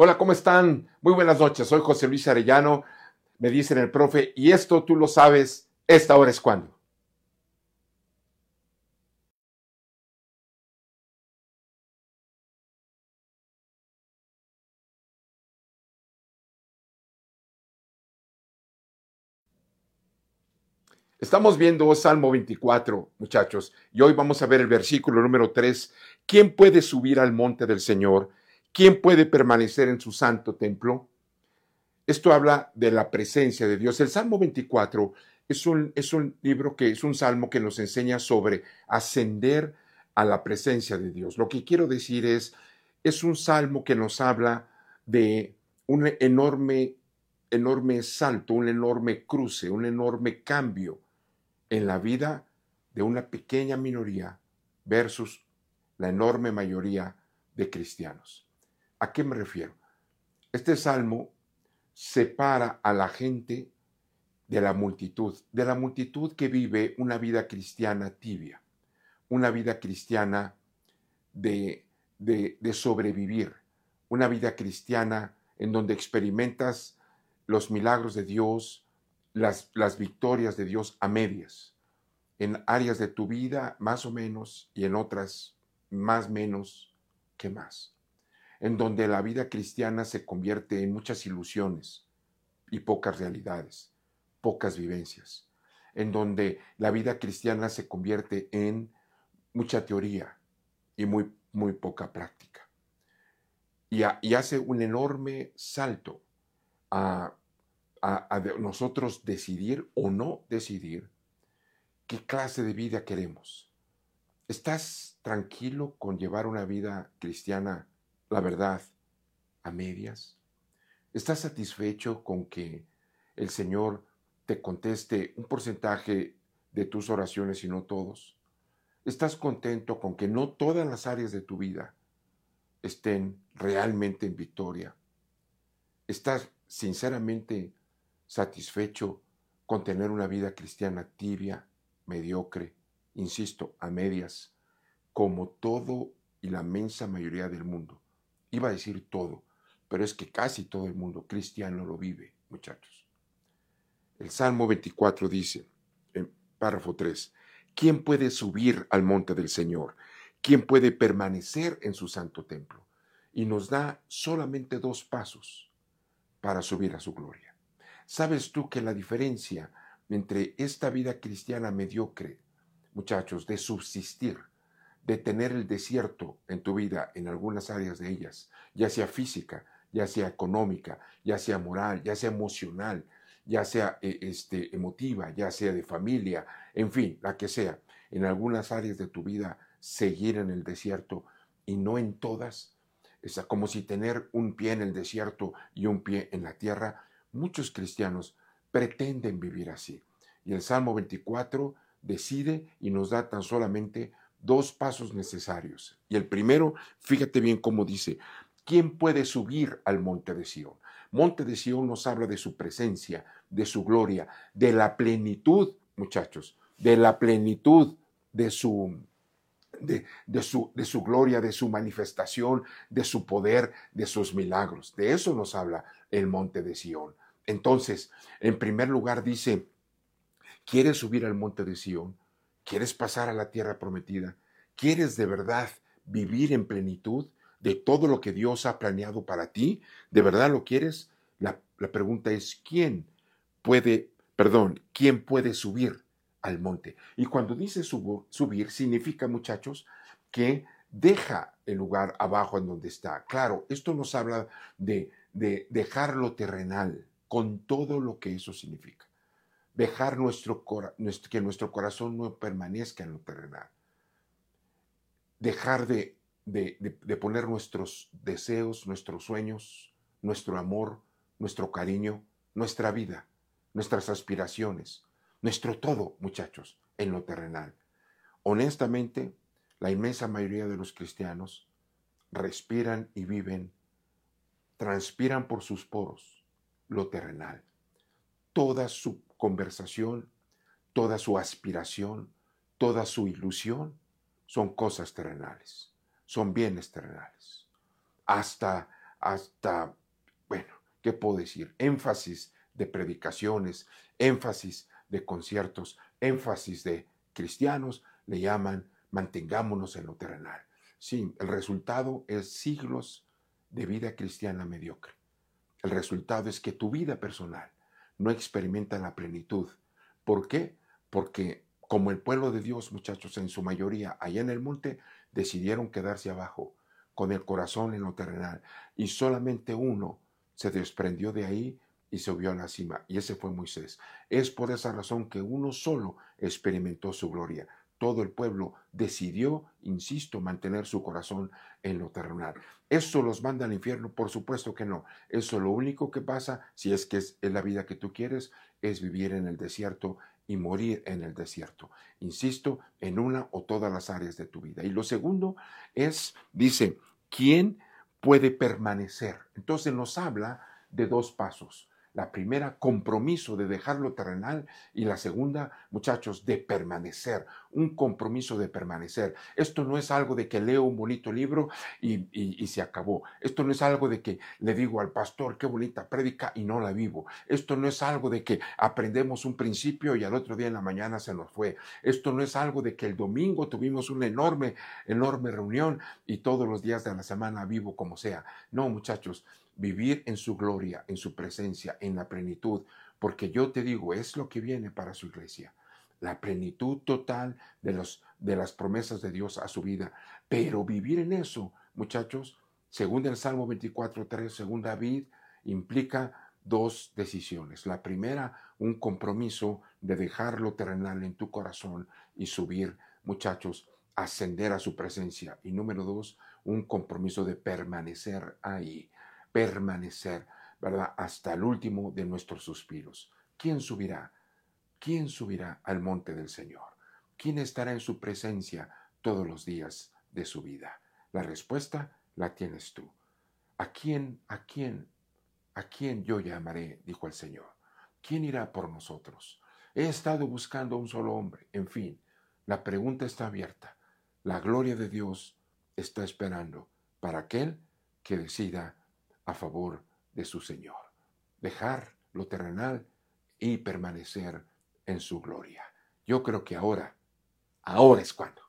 Hola, ¿cómo están? Muy buenas noches. Soy José Luis Arellano. Me dicen el profe, y esto tú lo sabes, esta hora es cuando. Estamos viendo Salmo 24, muchachos, y hoy vamos a ver el versículo número 3. ¿Quién puede subir al monte del Señor? ¿Quién puede permanecer en su santo templo? Esto habla de la presencia de Dios. El Salmo 24 es un, es un libro que es un salmo que nos enseña sobre ascender a la presencia de Dios. Lo que quiero decir es, es un salmo que nos habla de un enorme, enorme salto, un enorme cruce, un enorme cambio en la vida de una pequeña minoría versus la enorme mayoría de cristianos. ¿A qué me refiero? Este salmo separa a la gente de la multitud, de la multitud que vive una vida cristiana tibia, una vida cristiana de, de, sobrevivir, una vida cristiana en donde experimentas los milagros de Dios, las, las victorias de Dios a medias, en áreas de tu vida más o menos y en otras más menos que más en donde la vida cristiana se convierte en muchas ilusiones y pocas realidades, pocas vivencias, en donde la vida cristiana se convierte en mucha teoría y muy, muy poca práctica. Y, hace un enorme salto a, a nosotros decidir o no decidir qué clase de vida queremos. ¿Estás tranquilo con llevar una vida cristiana la verdad a medias? ¿Estás satisfecho con que el Señor te conteste un porcentaje de tus oraciones y no todos? ¿Estás contento con que no todas las áreas de tu vida estén realmente en victoria? ¿Estás sinceramente satisfecho con tener una vida cristiana tibia, mediocre, insisto, a medias, como todo y la inmensa mayoría del mundo? Iba a decir todo, pero es que casi todo el mundo cristiano lo vive, muchachos. El Salmo 24 dice, en párrafo 3, ¿quién puede subir al monte del Señor? ¿Quién puede permanecer en su santo templo? Y nos da solamente dos pasos para subir a su gloria. ¿Sabes tú que la diferencia entre esta vida cristiana mediocre, muchachos, de subsistir, de tener el desierto en tu vida, en algunas áreas de ellas, ya sea física, ya sea económica, ya sea moral, ya sea emocional, ya sea eh, este, emotiva, ya sea de familia, en fin, la que sea. En algunas áreas de tu vida, seguir en el desierto y no en todas. Es como si tener un pie en el desierto y un pie en la tierra. Muchos cristianos pretenden vivir así. Y el Salmo 24 decide y nos da tan solamente dos pasos necesarios. Y el primero, fíjate bien cómo dice, ¿quién puede subir al monte de Sión? Monte de Sión nos habla de su presencia, de su gloria, de la plenitud, muchachos, de la plenitud de su, de, su, de su gloria, de su manifestación, de su poder, de sus milagros. De eso nos habla el monte de Sión. Entonces, en primer lugar dice, ¿quieres subir al monte de Sión? ¿Quieres pasar a la tierra prometida? ¿Quieres de verdad vivir en plenitud de todo lo que Dios ha planeado para ti? ¿De verdad lo quieres? La, pregunta es, ¿quién puede, perdón, quién puede subir al monte? Y cuando dice subir, significa, muchachos, que deja el lugar abajo en donde está. Claro, esto nos habla de, de dejar lo terrenal con todo lo que eso significa dejar nuestro, que nuestro corazón no permanezca en lo terrenal, dejar de, de, poner nuestros deseos, nuestros sueños, nuestro amor, nuestro cariño, nuestra vida, nuestras aspiraciones, nuestro todo, muchachos, en lo terrenal. Honestamente, la inmensa mayoría de los cristianos respiran y viven, transpiran por sus poros lo terrenal. Toda su conversación, toda su aspiración, toda su ilusión son cosas terrenales, son bienes terrenales. Hasta, hasta, bueno, ¿qué puedo decir? Énfasis de predicaciones, énfasis de conciertos, énfasis de cristianos, le llaman mantengámonos en lo terrenal. Sí, el resultado es siglos de vida cristiana mediocre. El resultado es que tu vida personal no experimenta la plenitud. ¿Por qué? Porque como el pueblo de Dios, muchachos, en su mayoría, allá en el monte, decidieron quedarse abajo, con el corazón en lo terrenal, y solamente uno se desprendió de ahí y subió a la cima, y ese fue Moisés. Es por esa razón que uno solo experimentó su gloria todo el pueblo decidió, insisto, mantener su corazón en lo terrenal. ¿Eso los manda al infierno? Por supuesto que no. Eso lo único que pasa, si es que es, la vida que tú quieres, es vivir en el desierto y morir en el desierto. Insisto, en una o todas las áreas de tu vida. Y lo segundo es, dice, ¿quién puede permanecer? Entonces nos habla de dos pasos. La primera, compromiso de dejar lo terrenal y la segunda, muchachos, de permanecer, un compromiso de permanecer. Esto no es algo de que leo un bonito libro y, se acabó. Esto no es algo de que le digo al pastor, qué bonita prédica y no la vivo. Esto no es algo de que aprendemos un principio y al otro día en la mañana se nos fue. Esto no es algo de que el domingo tuvimos una enorme, enorme reunión y todos los días de la semana vivo como sea. No, muchachos, vivir en su gloria, en su presencia, en la plenitud, porque yo te digo, es lo que viene para su iglesia, la plenitud total de, los, de las promesas de Dios a su vida. Pero vivir en eso, muchachos, según el Salmo 24.3, según David, implica dos decisiones. La primera, un compromiso de dejar lo terrenal en tu corazón y subir, muchachos, ascender a su presencia. Y número dos, un compromiso de permanecer ahí permanecer, ¿verdad? Hasta el último de nuestros suspiros. ¿Quién subirá? ¿Quién subirá al monte del Señor? ¿Quién estará en su presencia todos los días de su vida? La respuesta la tienes tú. ¿A quién, a quién, a quién yo llamaré? dijo el Señor. ¿Quién irá por nosotros? He estado buscando a un solo hombre. En fin, la pregunta está abierta. La gloria de Dios está esperando para aquel que decida a favor de su Señor. Dejar lo terrenal y permanecer en su gloria. Yo creo que ahora, ahora es cuando.